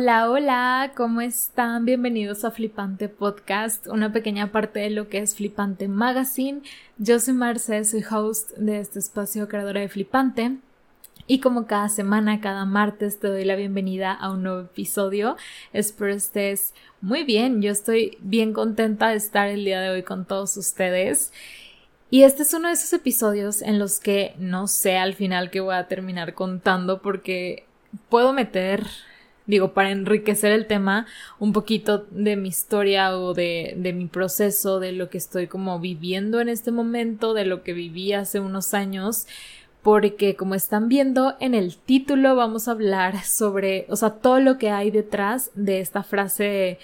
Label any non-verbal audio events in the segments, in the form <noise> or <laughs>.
Hola, hola, ¿cómo están? Bienvenidos a Flipante Podcast, una pequeña parte de lo que es Flipante Magazine. Yo soy Marce, soy host de este espacio creadora de Flipante. Y como cada semana, cada martes, te doy la bienvenida a un nuevo episodio. Espero estés muy bien. Yo estoy bien contenta de estar el día de hoy con todos ustedes. Y este es uno de esos episodios en los que no sé al final qué voy a terminar contando porque puedo meter digo, para enriquecer el tema, un poquito de mi historia o de, de mi proceso, de lo que estoy como viviendo en este momento, de lo que viví hace unos años porque como están viendo en el título vamos a hablar sobre, o sea, todo lo que hay detrás de esta frase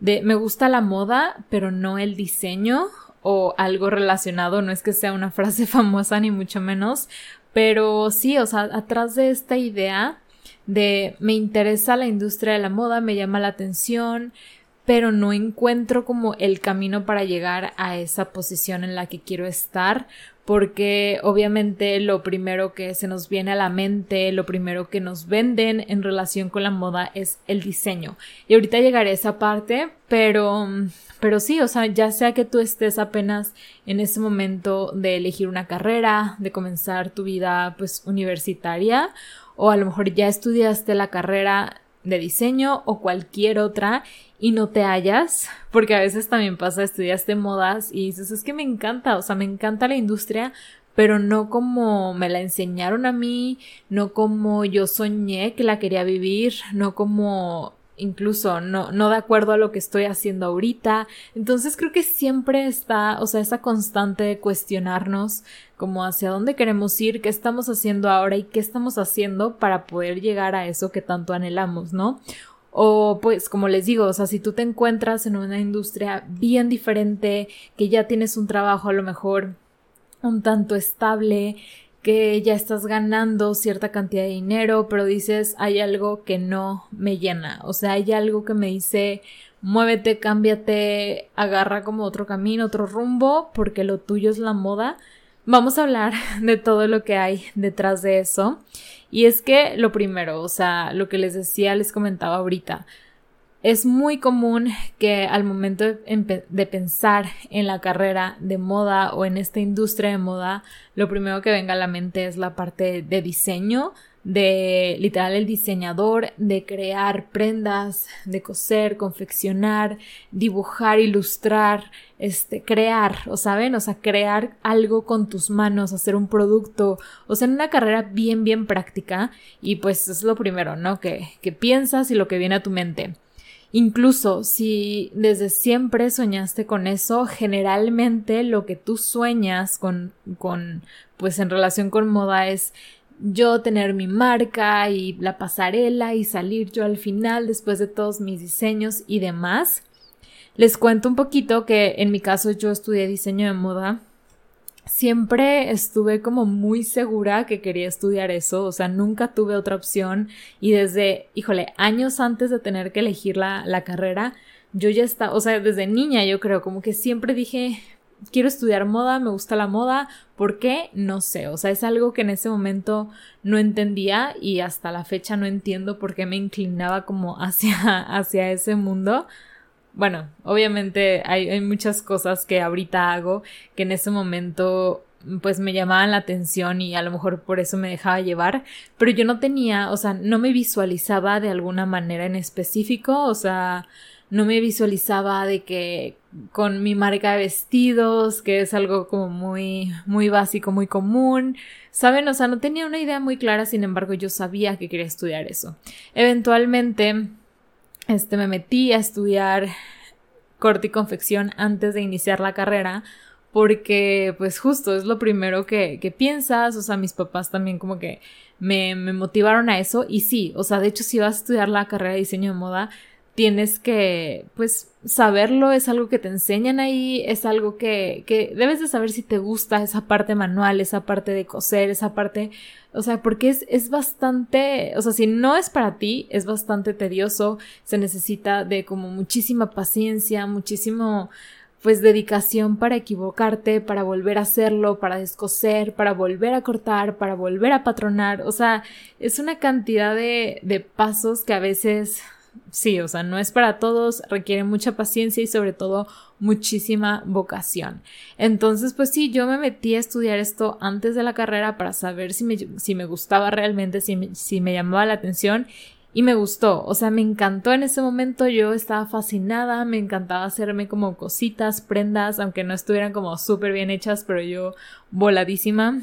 de me gusta la moda, pero no el diseño o algo relacionado, no es que sea una frase <laughs> famosa ni mucho menos, pero sí, o sea, atrás de esta idea de me interesa la industria de la moda, me llama la atención, pero no encuentro como el camino para llegar a esa posición en la que quiero estar, porque obviamente lo primero que se nos viene a la mente, lo primero que nos venden en relación con la moda es el diseño. Y ahorita llegaré a esa parte, pero pero sí, o sea, ya sea que tú estés apenas en ese momento de elegir una carrera, de comenzar tu vida pues universitaria o a lo mejor ya estudiaste la carrera de diseño o cualquier otra y no te hallas, porque a veces también pasa, estudiaste modas y dices, es que me encanta, o sea, me encanta la industria, pero no como me la enseñaron a mí, no como yo soñé que la quería vivir, no como incluso no, no de acuerdo a lo que estoy haciendo ahorita. Entonces creo que siempre está, o sea, esa constante de cuestionarnos como hacia dónde queremos ir, qué estamos haciendo ahora y qué estamos haciendo para poder llegar a eso que tanto anhelamos, ¿no? O pues como les digo, o sea, si tú te encuentras en una industria bien diferente, que ya tienes un trabajo a lo mejor un tanto estable, que ya estás ganando cierta cantidad de dinero, pero dices, hay algo que no me llena, o sea, hay algo que me dice, muévete, cámbiate, agarra como otro camino, otro rumbo, porque lo tuyo es la moda. Vamos a hablar <laughs> de todo lo que hay detrás de eso. Y es que lo primero, o sea, lo que les decía, les comentaba ahorita, es muy común que al momento de, pensar en la carrera de moda o en esta industria de moda, lo primero que venga a la mente es la parte de diseño, de literal el diseñador, de crear prendas, de coser, confeccionar, dibujar, ilustrar, este, crear, o saben, o sea, crear algo con tus manos, hacer un producto, o sea, en una carrera bien, bien práctica y pues es lo primero, ¿no? Que, que piensas y lo que viene a tu mente. Incluso si desde siempre soñaste con eso, generalmente lo que tú sueñas con, con, pues en relación con moda es yo tener mi marca y la pasarela y salir yo al final después de todos mis diseños y demás. Les cuento un poquito que en mi caso yo estudié diseño de moda siempre estuve como muy segura que quería estudiar eso, o sea, nunca tuve otra opción y desde, híjole, años antes de tener que elegir la, la carrera, yo ya estaba, o sea, desde niña yo creo, como que siempre dije, quiero estudiar moda, me gusta la moda, ¿por qué? No sé, o sea, es algo que en ese momento no entendía y hasta la fecha no entiendo por qué me inclinaba como <laughs> hacia, hacia ese mundo bueno, obviamente hay, muchas cosas que ahorita hago que en ese momento pues me llamaban la atención y a lo mejor por eso me dejaba llevar, pero yo no tenía, o sea, no me visualizaba de alguna manera en específico, o sea, no me visualizaba de que con mi marca de vestidos, que es algo como muy, muy básico, muy común, ¿saben? O sea, no tenía una idea muy clara, sin embargo, yo sabía que quería estudiar eso. Eventualmente, este, me metí a estudiar corte y confección antes de iniciar la carrera porque pues justo es lo primero que, que piensas, o sea, mis papás también como que me, me motivaron a eso y sí, o sea, de hecho si vas a estudiar la carrera de diseño de moda, tienes que, pues, saberlo, es algo que te enseñan ahí, es algo que, que debes de saber si te gusta esa parte manual, esa parte de coser, esa parte, o sea, porque es, es bastante, o sea, si no es para ti, es bastante tedioso, se necesita de como muchísima paciencia, muchísimo, pues dedicación para equivocarte, para volver a hacerlo, para descoser, para volver a cortar, para volver a patronar, o sea, es una cantidad de, de pasos que a veces sí, o sea, no es para todos, requiere mucha paciencia y sobre todo muchísima vocación. Entonces, pues sí, yo me metí a estudiar esto antes de la carrera para saber si me, si me gustaba realmente, si me, si me llamaba la atención y me gustó, o sea, me encantó en ese momento, yo estaba fascinada, me encantaba hacerme como cositas, prendas, aunque no estuvieran como súper bien hechas, pero yo voladísima.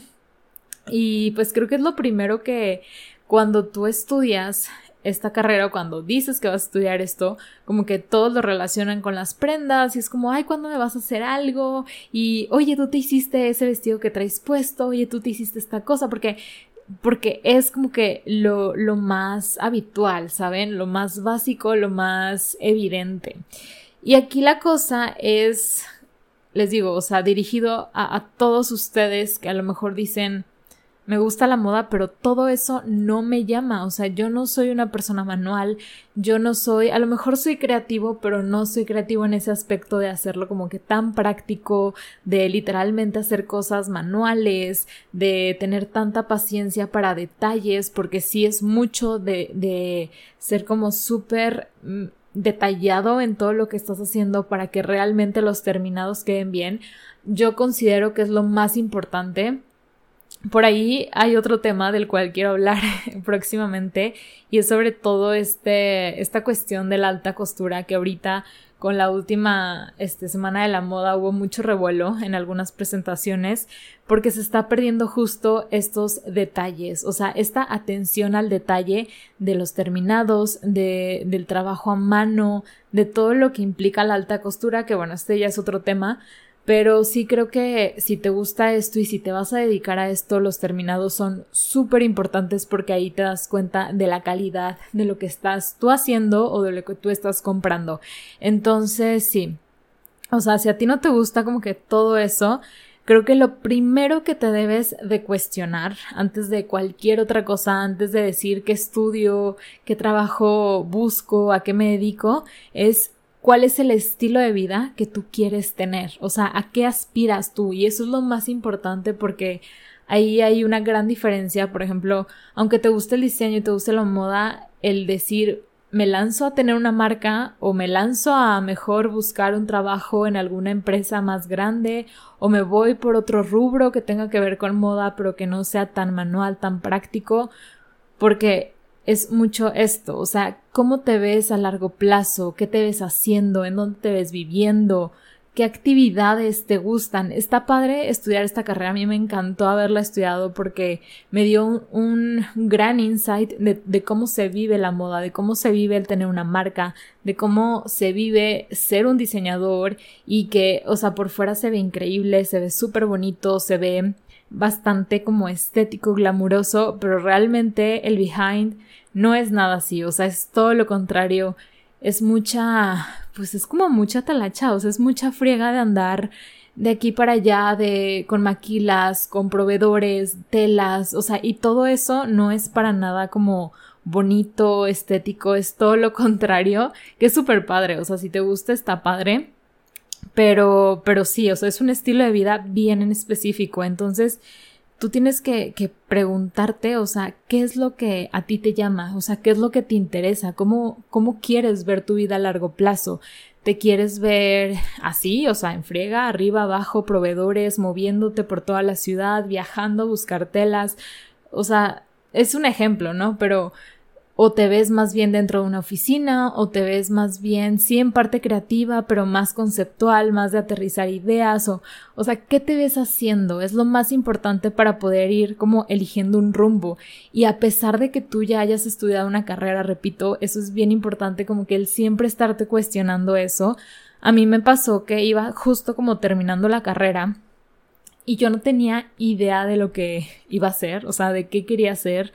Y pues creo que es lo primero que cuando tú estudias esta carrera, cuando dices que vas a estudiar esto, como que todos lo relacionan con las prendas y es como, ay, ¿cuándo me vas a hacer algo? Y, oye, tú te hiciste ese vestido que traes puesto, oye, tú te hiciste esta cosa, porque porque es como que lo, lo más habitual, ¿saben? Lo más básico, lo más evidente. Y aquí la cosa es, les digo, o sea, dirigido a, a todos ustedes que a lo mejor dicen, me gusta la moda, pero todo eso no me llama, o sea, yo no soy una persona manual, yo no soy, a lo mejor soy creativo, pero no soy creativo en ese aspecto de hacerlo como que tan práctico, de literalmente hacer cosas manuales, de tener tanta paciencia para detalles, porque sí es mucho de, de ser como súper mm, detallado en todo lo que estás haciendo para que realmente los terminados queden bien. Yo considero que es lo más importante por ahí hay otro tema del cual quiero hablar <laughs> próximamente y es sobre todo este, esta cuestión de la alta costura que ahorita con la última este, semana de la moda hubo mucho revuelo en algunas presentaciones porque se está perdiendo justo estos detalles, o sea, esta atención al detalle de los terminados, de, del trabajo a mano, de todo lo que implica la alta costura, que bueno, este ya es otro tema, pero sí creo que si te gusta esto y si te vas a dedicar a esto, los terminados son súper importantes porque ahí te das cuenta de la calidad de lo que estás tú haciendo o de lo que tú estás comprando. Entonces, sí. O sea, si a ti no te gusta como que todo eso, creo que lo primero que te debes de cuestionar antes de cualquier otra cosa, antes de decir qué estudio, qué trabajo busco, a qué me dedico, es cuál es el estilo de vida que tú quieres tener, o sea, a qué aspiras tú. Y eso es lo más importante porque ahí hay una gran diferencia. Por ejemplo, aunque te guste el diseño y te guste la moda, el decir me lanzo a tener una marca o me lanzo a mejor buscar un trabajo en alguna empresa más grande o me voy por otro rubro que tenga que ver con moda pero que no sea tan manual, tan práctico, porque es mucho esto, o sea, cómo te ves a largo plazo, qué te ves haciendo, en dónde te ves viviendo, qué actividades te gustan. Está padre estudiar esta carrera, a mí me encantó haberla estudiado porque me dio un, gran insight de, de, cómo se vive la moda, de cómo se vive el tener una marca, de cómo se vive ser un diseñador y que, o sea, por fuera se ve increíble, se ve súper bonito, se ve bastante como estético, glamuroso, pero realmente el behind no es nada así, o sea, es todo lo contrario, es mucha, pues es como mucha talacha, o sea, es mucha friega de andar de aquí para allá, de con maquilas, con proveedores, telas, o sea, y todo eso no es para nada como bonito, estético, es todo lo <laughs> contrario, que es súper padre, o sea, si te gusta está padre, pero, pero sí, o sea, es un estilo de vida bien en específico. Entonces, tú tienes que, que, preguntarte, o sea, ¿qué es lo que a ti te llama? O sea, ¿qué es lo que te interesa? ¿Cómo, cómo quieres ver tu vida a largo plazo? ¿Te quieres ver así? O sea, en friega, arriba, abajo, proveedores, moviéndote por toda la ciudad, viajando a buscar telas. O sea, es un ejemplo, ¿no? Pero o te ves más bien dentro de una oficina, o te ves más bien, sí, en parte creativa, pero más conceptual, más de aterrizar ideas, o, o sea, ¿qué te ves haciendo? Es lo más importante para poder ir como eligiendo un rumbo. Y a pesar de que tú ya hayas estudiado una carrera, repito, eso es bien importante, como que el siempre estarte cuestionando eso. A mí me pasó que iba justo como terminando la carrera y yo no tenía idea de lo que iba a hacer, o sea, de qué quería hacer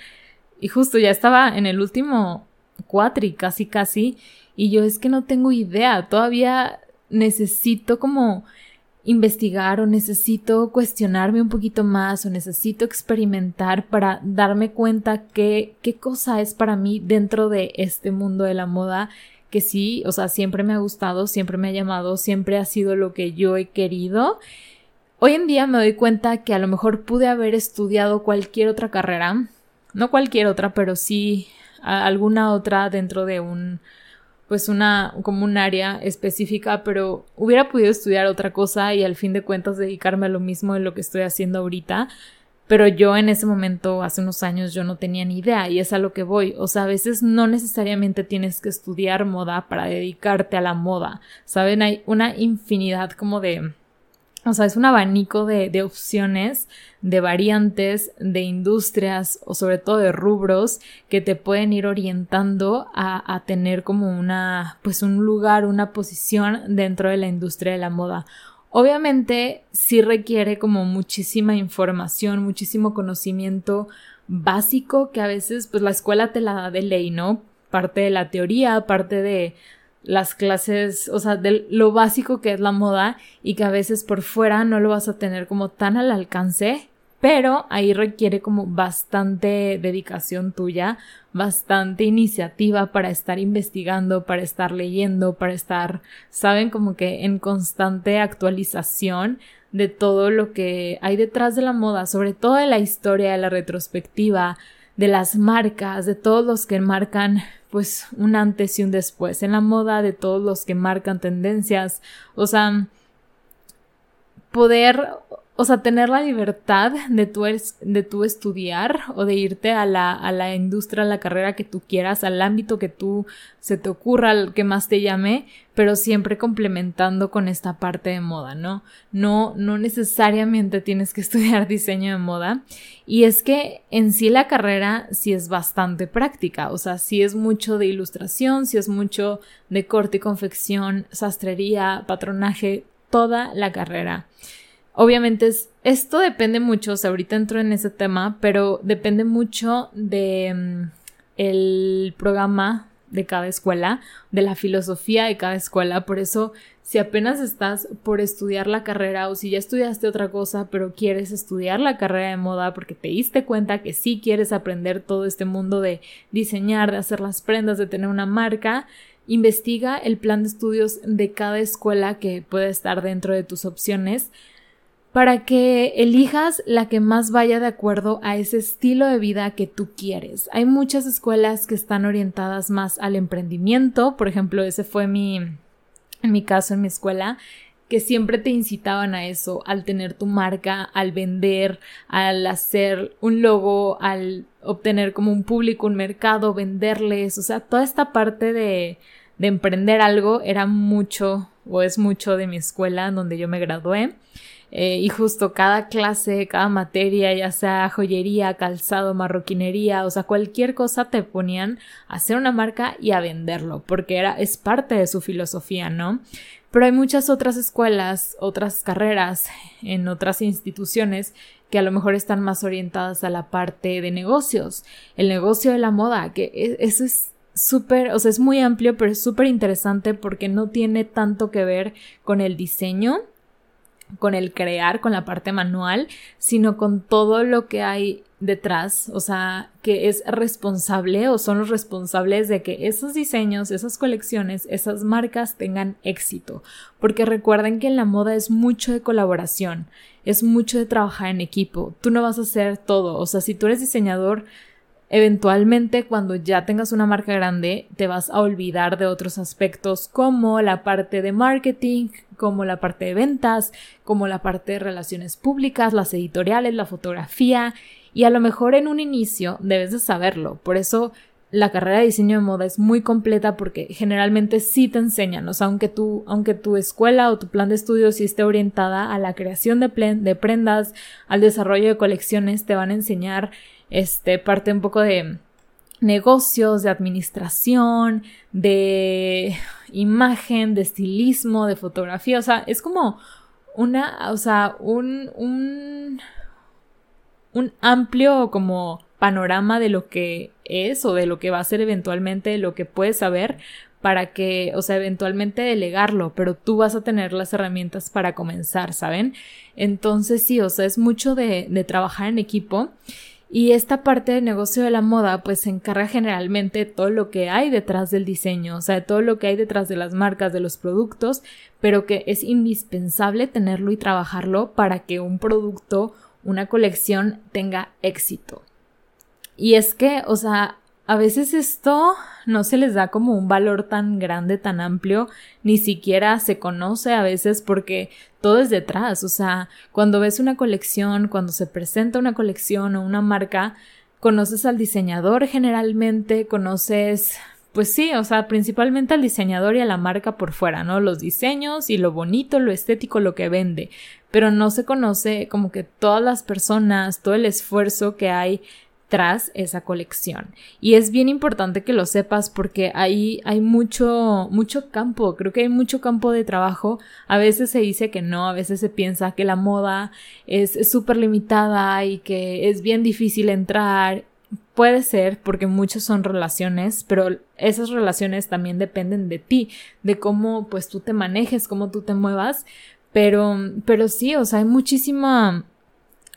y justo ya estaba en el último cuatri, casi casi, y yo es que no tengo idea, todavía necesito como investigar o necesito cuestionarme un poquito más o necesito experimentar para darme cuenta que qué cosa es para mí dentro de este mundo de la moda que sí, o sea, siempre me ha gustado, siempre me ha llamado, siempre ha sido lo que yo he querido. Hoy en día me doy cuenta que a lo mejor pude haber estudiado cualquier otra carrera, no cualquier otra, pero sí alguna otra dentro de un pues una, como un área específica, pero hubiera podido estudiar otra cosa y al fin de cuentas dedicarme a lo mismo de lo que estoy haciendo ahorita. Pero yo en ese momento, hace unos años, yo no tenía ni idea y es a lo que voy. O sea, a veces no necesariamente tienes que estudiar moda para dedicarte a la moda. Saben, hay una infinidad como de o sea, es un abanico de, de, opciones, de variantes, de industrias o sobre todo de rubros que te pueden ir orientando a, a tener como una, pues un lugar, una posición dentro de la industria de la moda. Obviamente sí requiere como muchísima información, muchísimo conocimiento básico que a veces pues la escuela te la da de ley, ¿no? Parte de la teoría, parte de, las clases, o sea, de lo básico que es la moda y que a veces por fuera no lo vas a tener como tan al alcance, pero ahí requiere como bastante dedicación tuya, bastante iniciativa para estar investigando, para estar leyendo, para estar, saben, como que en constante actualización de todo lo que hay detrás de la moda, sobre todo de la historia, de la retrospectiva, de las marcas, de todos los que marcan pues un antes y un después en la moda, de todos los que marcan tendencias, o sea, poder o sea, tener la libertad de tu, de tu estudiar o de irte a la, a la industria, a la carrera que tú quieras, al ámbito que tú se te ocurra, al que más te llame, pero siempre complementando con esta parte de moda, ¿no? No, no necesariamente tienes que <laughs> estudiar diseño de moda. Y es que en sí la carrera sí es bastante práctica, o sea, sí es mucho de ilustración, sí es mucho de corte y confección, sastrería, patronaje, toda la carrera. Obviamente es, esto depende mucho, o sea, ahorita entro en ese tema, pero depende mucho de mm, el programa de cada escuela, de la filosofía de cada escuela, por eso si apenas estás por estudiar la carrera o si ya estudiaste otra cosa pero quieres estudiar la carrera de moda porque te diste cuenta que sí quieres aprender todo este mundo de diseñar, de hacer las prendas, de tener una marca, investiga el plan de estudios de cada escuela que puede estar dentro de tus opciones para que elijas la que más vaya de acuerdo a ese estilo de vida que tú quieres. Hay muchas escuelas que están orientadas más al emprendimiento, por ejemplo, ese fue mi, mi caso en mi escuela, que siempre te incitaban a eso, al tener tu marca, al vender, al hacer un logo, al obtener como un público, un mercado, venderles, o sea, toda esta parte de, de emprender algo era mucho o es mucho de mi escuela donde yo me gradué. Eh, y justo cada clase, cada materia, ya sea joyería, calzado, marroquinería, o sea, cualquier cosa te ponían a hacer una marca y a venderlo, porque era, es parte de su filosofía, ¿no? Pero hay muchas otras escuelas, otras carreras en otras instituciones que a lo mejor están más orientadas a la parte de negocios, el negocio de la moda, que e, eso es súper, o sea, es muy amplio, pero es súper interesante porque no tiene tanto que ver con el diseño, con el crear, con la parte manual, sino con todo lo que hay detrás, o sea, que es responsable o son los responsables de que esos diseños, esas colecciones, esas marcas tengan éxito. Porque recuerden que en la moda es mucho de colaboración, es mucho de trabajar en equipo. Tú no vas a hacer todo, o sea, si tú eres diseñador, Eventualmente, cuando ya tengas una marca grande, te vas a olvidar de otros aspectos como la parte de marketing, como la parte de ventas, como la parte de relaciones públicas, las editoriales, la fotografía, y a lo mejor en un inicio debes de saberlo. Por eso la carrera de diseño de moda es muy completa porque generalmente sí te enseñan, o sea, aunque tu, aunque tu escuela o tu plan de estudios sí esté orientada a la creación de, de prendas, al desarrollo de colecciones, te van a enseñar este, parte un poco de negocios, de administración, de imagen, de estilismo, de fotografía, o sea, es como una, o sea, un, un, un amplio como panorama de lo que es o de lo que va a ser eventualmente lo que puedes saber para que, o sea, eventualmente delegarlo, pero tú vas a tener las herramientas para comenzar, ¿saben? Entonces sí, o sea, es mucho de, de trabajar en equipo y esta parte del negocio de la moda pues se encarga generalmente todo lo que hay detrás del diseño, o sea, de todo lo que hay detrás de las marcas, de los productos, pero que es indispensable tenerlo y trabajarlo para que un producto, una colección tenga éxito. Y es que, o sea, a veces esto no se les da como un valor tan grande, tan amplio, ni siquiera se conoce a veces porque todo es detrás, o sea, cuando ves una colección, cuando se presenta una colección o una marca, conoces al diseñador generalmente, conoces pues sí, o sea, principalmente al diseñador y a la marca por fuera, ¿no? Los diseños y lo bonito, lo estético, lo que vende, pero no se conoce como que todas las personas, todo el esfuerzo que hay tras esa colección. Y es bien importante que lo sepas porque ahí hay mucho, mucho campo, creo que hay mucho campo de trabajo. A veces se dice que no, a veces se piensa que la moda es súper limitada y que es bien difícil entrar Puede ser porque muchos son relaciones, pero esas relaciones también dependen de ti, de cómo pues tú te manejes, cómo tú te muevas, pero, pero sí, o sea, hay muchísima,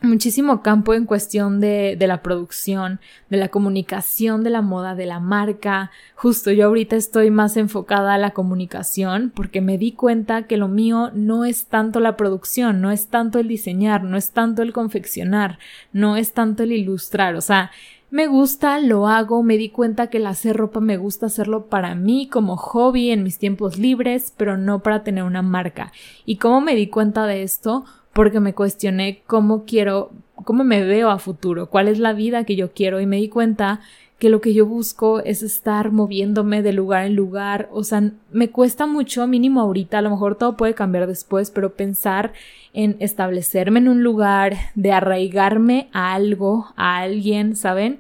muchísimo campo en cuestión de, de la producción, de la comunicación de la moda, de la marca. Justo yo ahorita estoy más enfocada a la comunicación porque me di cuenta que lo mío no es tanto la producción, no es tanto el diseñar, no es tanto el confeccionar, no es tanto el ilustrar, o sea, me gusta, lo hago, me di cuenta que el hacer ropa me gusta hacerlo para mí como hobby en mis tiempos libres, pero no para tener una marca. ¿Y cómo me di cuenta de esto? Porque me cuestioné cómo quiero, cómo me veo a futuro, cuál es la vida que yo quiero y me di cuenta que lo que yo busco es estar moviéndome de lugar en lugar, o sea, me cuesta mucho, mínimo ahorita, a lo mejor todo puede cambiar después, pero pensar en establecerme en un lugar, de arraigarme a algo, a alguien, ¿saben?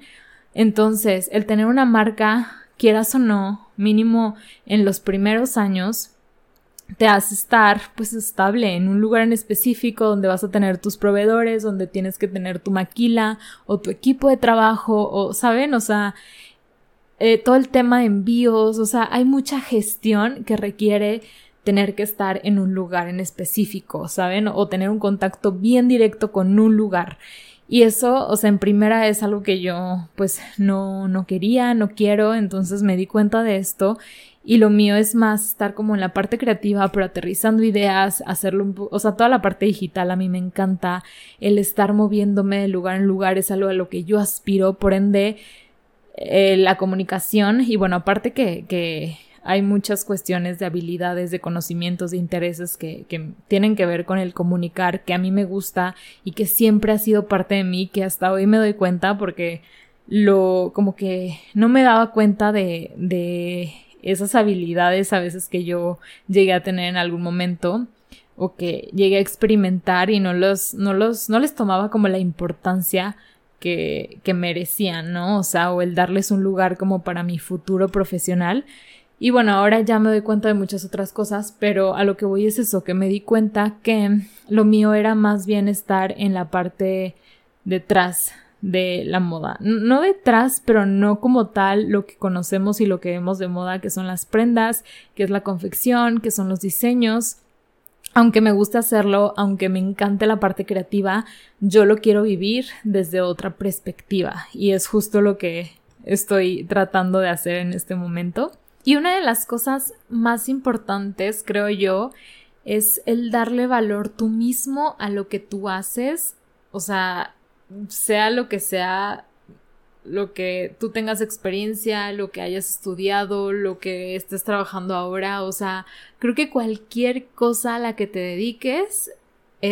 Entonces, el tener una marca, quieras o no, mínimo en los primeros años, te hace estar pues estable en un lugar en específico donde vas a tener tus proveedores, donde tienes que tener tu maquila o tu equipo de trabajo o, ¿saben? O sea, eh, todo el tema de envíos, o sea, hay mucha gestión que requiere tener que estar en un lugar en específico, ¿saben? O tener un contacto bien directo con un lugar. Y eso, o sea, en primera es algo que yo pues no, no quería, no quiero, entonces me di cuenta de esto y lo mío es más estar como en la parte creativa, pero aterrizando ideas, hacerlo un poco, o sea, toda la parte digital a mí me encanta, el estar moviéndome de lugar en lugar es algo a lo que yo aspiro, por ende, eh, la comunicación y bueno, aparte que, que hay muchas cuestiones de habilidades, de conocimientos, de intereses que, que, tienen que ver con el comunicar, que a mí me gusta y que siempre ha sido parte de mí, que hasta hoy me doy cuenta porque lo como que no me daba cuenta de, de esas habilidades a veces que yo llegué a tener en algún momento o que llegué a experimentar y no los, no los, no les tomaba como la importancia que, que merecían, ¿no? O sea, o el darles un lugar como para mi futuro profesional. Y bueno, ahora ya me doy cuenta de muchas otras cosas, pero a lo que voy es eso, que me di cuenta que lo mío era más bien estar en la parte detrás de la moda. No detrás, pero no como tal lo que conocemos y lo que vemos de moda, que son las prendas, que es la confección, que son los diseños. Aunque me gusta hacerlo, aunque me encante la parte creativa, yo lo quiero vivir desde otra perspectiva y es justo lo que estoy tratando de hacer en este momento. Y una de las cosas más importantes, creo yo, es el darle valor tú mismo a lo que tú haces. O sea, sea lo que sea, lo que tú tengas experiencia, lo que hayas estudiado, lo que estés trabajando ahora, o sea, creo que cualquier cosa a la que te dediques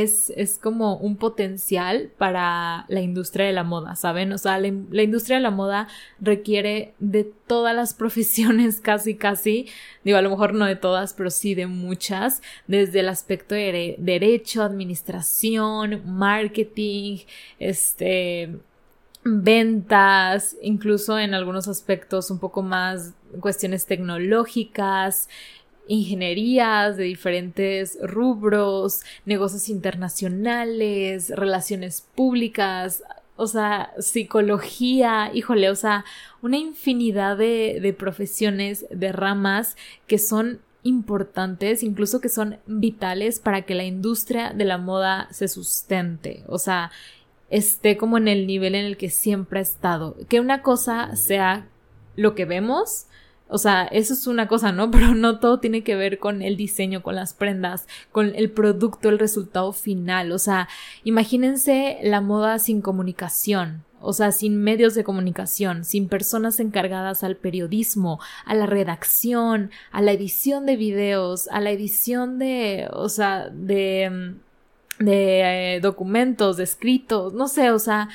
es, es como un potencial para la industria de la moda, ¿saben? O sea, la, industria de la moda requiere de todas las <laughs> profesiones, casi, casi, digo, a lo mejor no de todas, pero sí de muchas, desde el aspecto de derecho, administración, marketing, este, ventas, incluso en algunos aspectos un poco más cuestiones tecnológicas, ingenierías de diferentes rubros, negocios internacionales, relaciones públicas, o sea, psicología, híjole, o sea, una infinidad de, de profesiones, de ramas que son importantes, incluso que son vitales para que la industria de la moda se sustente, o sea, esté como en el nivel en el que siempre ha estado. Que una cosa sea lo que vemos, o sea, eso es una cosa, ¿no? <laughs> Pero no todo tiene que ver con el diseño, con las prendas, con el producto, el resultado final. O sea, imagínense la moda sin comunicación. o sea, sin medios de comunicación, sin personas encargadas al periodismo, a la redacción, a la edición de videos, a la edición de, o sea, de, de eh, documentos, de escritos, no sé, o sea,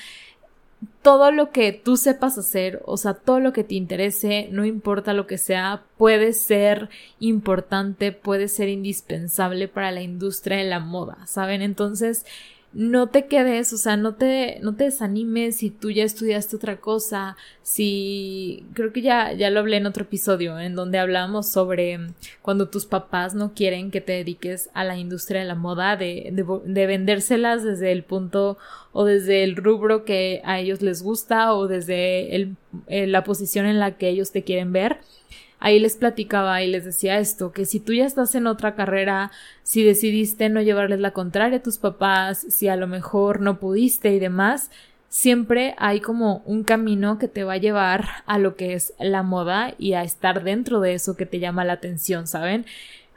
todo lo que tú sepas hacer, o sea, todo lo que te interese, no importa lo que sea, puede ser importante, puede ser indispensable para la industria de la moda, ¿saben? Entonces, no te quedes, o sea, no te, no te desanimes si tú ya estudiaste otra cosa, si creo que ya, ya lo hablé en otro episodio en donde hablamos sobre cuando tus papás no quieren que te dediques a la industria de la moda, de, de, vendérselas desde el punto o desde el rubro que a ellos les gusta o desde eh, la posición en la que ellos te quieren ver ahí les platicaba y les decía esto, que si tú ya estás en otra carrera, si decidiste no llevarles la contraria a tus papás, si a lo mejor no pudiste y demás, siempre hay como un camino que te va a llevar a lo que es la moda y a estar dentro de eso que te llama la atención, ¿saben?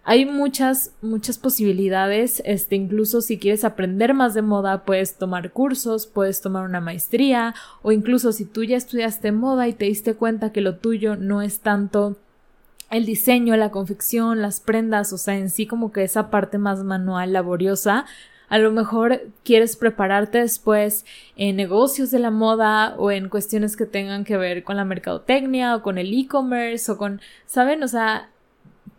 Hay muchas, muchas posibilidades, este, incluso si quieres aprender más de moda, puedes tomar cursos, puedes tomar una maestría, o incluso si tú ya estudiaste moda y te diste cuenta que lo tuyo no es tanto el diseño, la confección, las prendas, o sea, en sí como que esa parte más manual, laboriosa, a lo mejor quieres prepararte después en negocios de la moda o en cuestiones que tengan que ver con la mercadotecnia o con el e-commerce o con, ¿saben? O sea,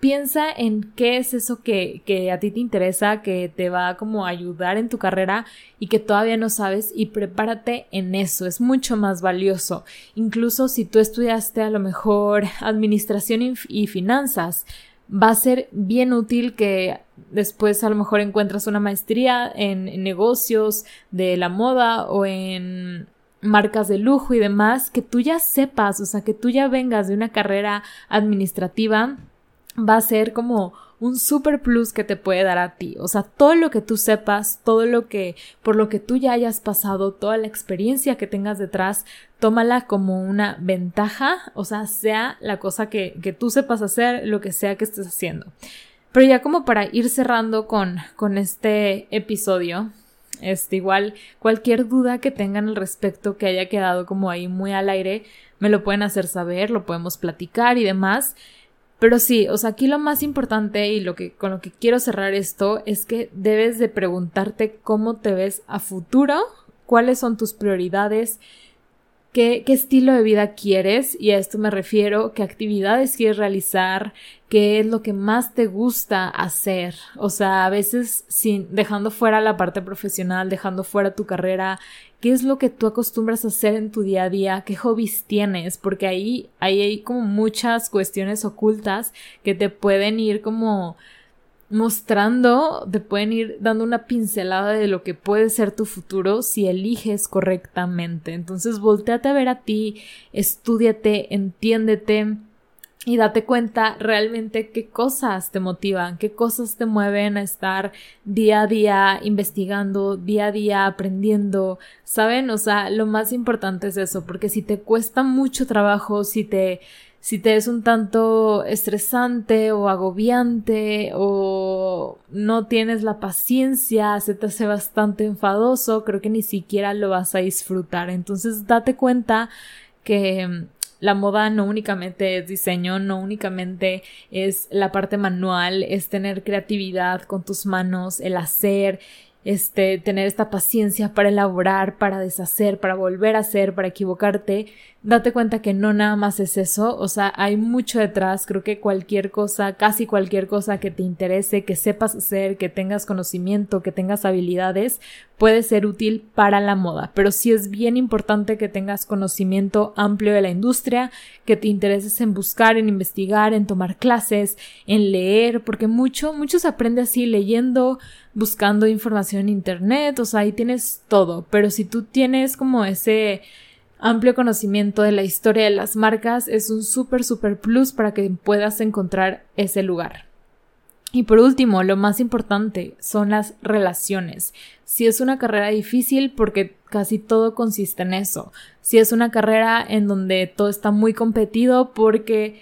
piensa en qué es eso que, que, a ti te interesa, que te va como a ayudar en tu carrera y que todavía no sabes y prepárate en eso, es mucho más valioso. Incluso si tú estudiaste a lo mejor administración y, finanzas, va a ser bien útil que después a lo mejor encuentras una maestría en, en negocios de la moda o en marcas de lujo y demás, que tú ya sepas, o sea, que tú ya vengas de una carrera administrativa va a ser como un super plus que te puede dar a ti. O sea, todo lo que tú sepas, todo lo que, por lo que tú ya hayas pasado, toda la experiencia que tengas detrás, tómala como una ventaja, o sea, sea la cosa que, que tú sepas hacer, lo que sea que estés haciendo. Pero ya como para ir cerrando con, con este episodio, este, igual cualquier duda que tengan al respecto que haya quedado como ahí muy al aire, me lo pueden hacer saber, lo podemos platicar y demás. Pero sí, o sea, aquí lo más importante y lo que con lo que quiero cerrar esto es que debes de preguntarte cómo te ves a futuro, cuáles son tus prioridades, qué, qué estilo de vida quieres, y a esto me refiero, qué actividades quieres realizar, qué es lo que más te gusta hacer. O sea, a veces sin dejando fuera la parte profesional, dejando fuera tu carrera, qué es lo que tú acostumbras a hacer en tu día a día, qué hobbies tienes, porque ahí, ahí hay como muchas cuestiones ocultas que te pueden ir como mostrando, te pueden ir dando una pincelada de lo que puede ser tu futuro si eliges correctamente. Entonces, volteate a ver a ti, estudiate, entiéndete, y date cuenta realmente qué cosas te motivan, qué cosas te mueven a estar día a día investigando, día a día aprendiendo, ¿saben? O sea, lo más importante es eso, porque si te cuesta mucho trabajo, si te si te es un tanto estresante o agobiante o no tienes la paciencia, se te hace bastante enfadoso, creo que ni siquiera lo vas a disfrutar. Entonces date cuenta que la moda no únicamente es diseño, no únicamente es la parte manual, es tener creatividad con tus manos, el hacer este, tener esta paciencia para elaborar, para deshacer, para volver a hacer, para equivocarte, date cuenta que no nada más es eso, o sea, hay mucho detrás, creo que cualquier cosa, casi cualquier cosa que te interese, que sepas hacer, que tengas conocimiento, que tengas habilidades, puede ser útil para la moda, pero sí es bien importante que tengas conocimiento amplio de la industria, que te intereses en buscar, en investigar, en tomar clases, en leer, porque mucho, mucho se aprende así leyendo, buscando información en internet, o sea, ahí tienes todo, pero si tú tienes como ese amplio conocimiento de la historia de las marcas, es un súper, súper plus para que puedas encontrar ese lugar. Y por último, lo más importante son las relaciones. Si es una carrera difícil, porque casi todo consiste en eso. Si es una carrera en donde todo está muy competido, porque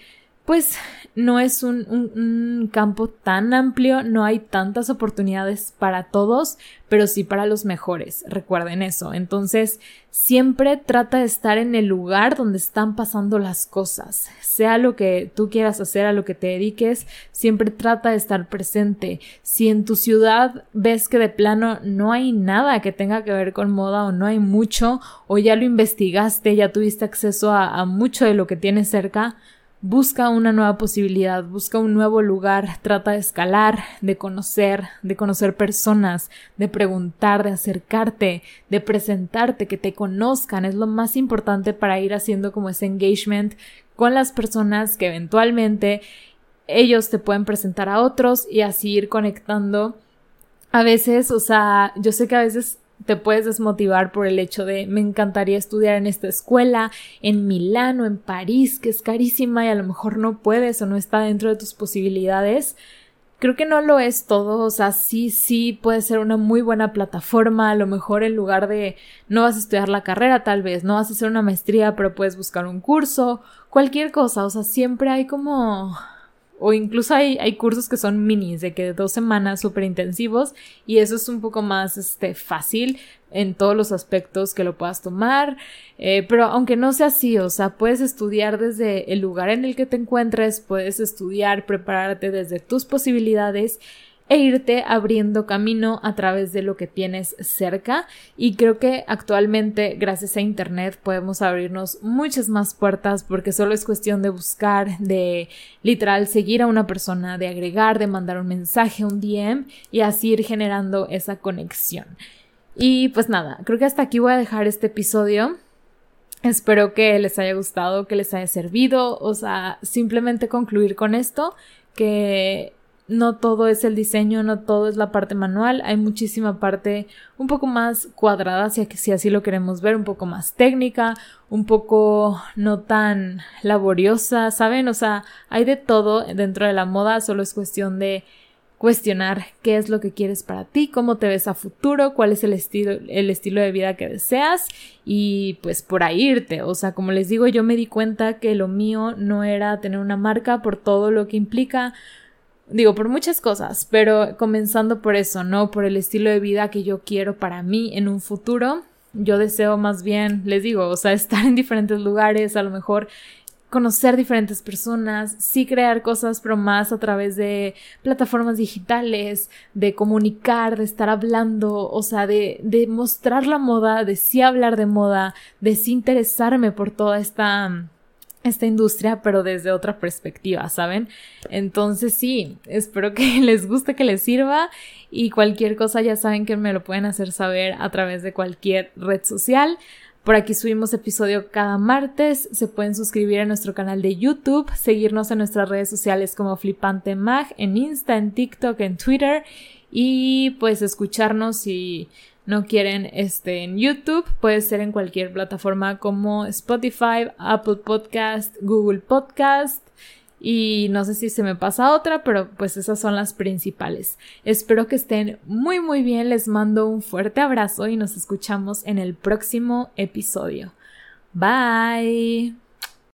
pues no es un, campo tan amplio, no hay tantas oportunidades para todos, pero sí para los mejores, recuerden eso. Entonces, siempre trata de estar en el lugar donde están pasando las cosas, sea lo que tú quieras hacer, a lo que te dediques, siempre trata de estar presente. Si en tu ciudad ves que de plano no hay nada que tenga que ver con moda o no hay mucho, o ya lo investigaste, ya tuviste acceso a, a mucho de lo que tienes cerca, Busca una nueva posibilidad, busca un nuevo lugar, trata de escalar, de conocer, de conocer personas, de preguntar, de acercarte, de presentarte, que te conozcan. Es lo más importante para ir haciendo como ese engagement con las personas que eventualmente ellos te pueden presentar a otros y así ir conectando. A veces, o sea, yo sé que a veces te puedes desmotivar por el hecho de me encantaría estudiar en esta escuela, en Milán o en París, que es carísima y a lo mejor no puedes o no está dentro de tus posibilidades. Creo que no lo es todo, o sea, sí, sí puede ser una muy buena plataforma, a lo mejor en lugar de no vas a estudiar la carrera tal vez, no vas a hacer una maestría, pero puedes buscar un curso, cualquier cosa, o sea, siempre hay como o incluso hay, hay cursos que son minis, de que dos semanas súper intensivos, y eso es un poco más este, fácil en todos los aspectos que lo puedas tomar. Eh, pero aunque no sea así, o sea, puedes estudiar desde el lugar en el que te encuentres, puedes estudiar, prepararte desde tus posibilidades e irte abriendo camino a través de lo que tienes cerca y creo que actualmente gracias a internet podemos abrirnos muchas más puertas porque solo es cuestión de buscar, de literal seguir a una persona, de agregar, de mandar un mensaje, un DM y así ir generando esa conexión. Y pues nada, creo que hasta aquí voy a dejar este episodio. Espero que les haya gustado, que les haya servido, o sea, simplemente concluir con esto, que no todo es el diseño, no todo es la parte manual, hay muchísima parte un poco más cuadrada, si, así lo queremos ver, un poco más técnica, un poco no tan laboriosa, ¿saben? O sea, hay de todo dentro de la moda, solo es cuestión de cuestionar qué es lo que quieres para ti, cómo te ves a futuro, cuál es el estilo, el estilo de vida que deseas y pues por ahí irte. O sea, como les digo, yo me di cuenta que lo mío no era tener una marca por todo lo que implica, Digo, por muchas cosas, pero comenzando por eso, ¿no? Por el estilo de vida que yo quiero para mí en un futuro. Yo deseo más bien, les digo, o sea, <laughs> estar en diferentes lugares, a lo mejor conocer diferentes personas, sí crear cosas, pero más a través de plataformas digitales, de comunicar, de estar hablando, o sea, de, de mostrar la moda, de sí hablar de moda, de sí interesarme por toda esta esta industria, pero desde otra perspectiva, ¿saben? Entonces sí, espero que <laughs> les guste, que les sirva y cualquier cosa ya saben que me lo pueden hacer saber a través de cualquier red social. Por aquí subimos episodio cada martes, se pueden suscribir a nuestro canal de YouTube, seguirnos en nuestras redes sociales como Flipante Mag, en Insta, en TikTok, en Twitter y pues escucharnos y no quieren este en YouTube, puede ser en cualquier plataforma como Spotify, Apple Podcast, Google Podcast y no sé si se me pasa otra, pero pues esas son las principales. Espero que estén muy muy bien, les mando un fuerte abrazo y nos escuchamos en el próximo episodio. Bye.